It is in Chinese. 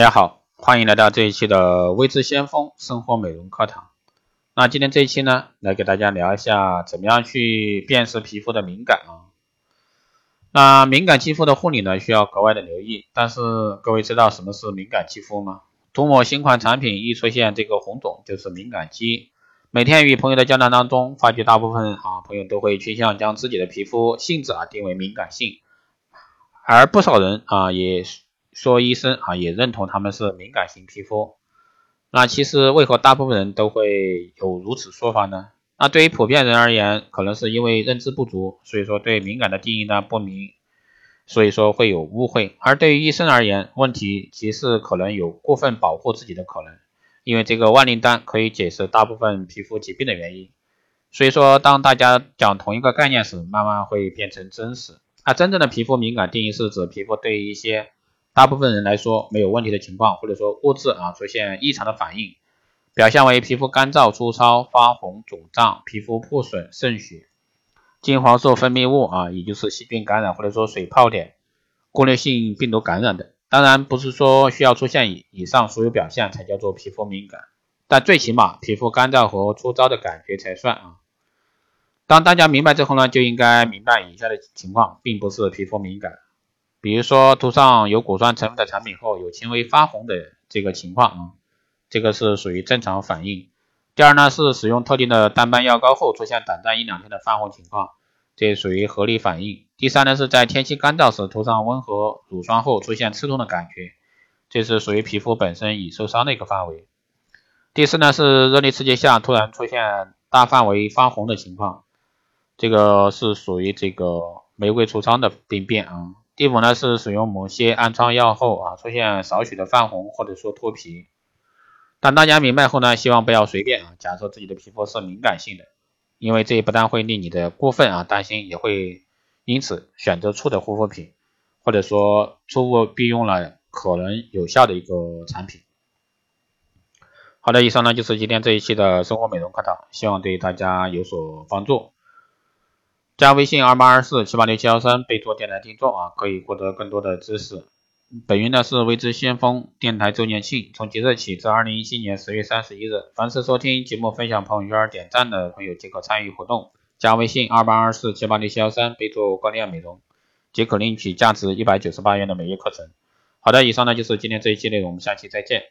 大家好，欢迎来到这一期的微知先锋生活美容课堂。那今天这一期呢，来给大家聊一下怎么样去辨识皮肤的敏感啊。那敏感肌肤的护理呢，需要格外的留意。但是各位知道什么是敏感肌肤吗？涂抹新款产品一出现这个红肿，就是敏感肌。每天与朋友的交谈当中，发觉大部分啊朋友都会倾向将自己的皮肤性质啊定为敏感性，而不少人啊也。说医生啊也认同他们是敏感型皮肤，那其实为何大部分人都会有如此说法呢？那对于普遍人而言，可能是因为认知不足，所以说对敏感的定义呢不明，所以说会有误会。而对于医生而言，问题其实可能有过分保护自己的可能，因为这个万灵丹可以解释大部分皮肤疾病的原因。所以说，当大家讲同一个概念时，慢慢会变成真实。那真正的皮肤敏感定义是指皮肤对于一些大部分人来说没有问题的情况，或者说物质啊出现异常的反应，表现为皮肤干燥、粗糙、发红、肿胀、皮肤破损、渗血、金黄色分泌物啊，也就是细菌感染或者说水泡点、过滤性病毒感染等。当然不是说需要出现以以上所有表现才叫做皮肤敏感，但最起码皮肤干燥和粗糙的感觉才算啊。当大家明白之后呢，就应该明白以下的情况，并不是皮肤敏感。比如说涂上有果酸成分的产品后有轻微发红的这个情况啊，这个是属于正常反应。第二呢是使用特定的淡斑药膏后出现短暂一两天的泛红情况，这属于合理反应。第三呢是在天气干燥时涂上温和乳霜后出现刺痛的感觉，这是属于皮肤本身已受伤的一个范围。第四呢是热力刺激下突然出现大范围发红的情况，这个是属于这个玫瑰痤疮的病变啊。第五呢是使用某些暗疮药后啊出现少许的泛红或者说脱皮，当大家明白后呢，希望不要随便啊假设自己的皮肤是敏感性的，因为这不但会令你的过分啊担心，也会因此选择错的护肤品，或者说错误避用了可能有效的一个产品。好的，以上呢就是今天这一期的生活美容课堂，希望对大家有所帮助。加微信二八二四七八六七幺三，备注电台听众啊，可以获得更多的知识。本月呢是未知先锋电台周年庆，从即日起至二零一七年十月三十一日，凡是收听节目、分享朋友圈、点赞的朋友即可参与活动。加微信二八二四七八六七幺三，备注光亮美容，即可领取价值一百九十八元的每月课程。好的，以上呢就是今天这一期内容，我们下期再见。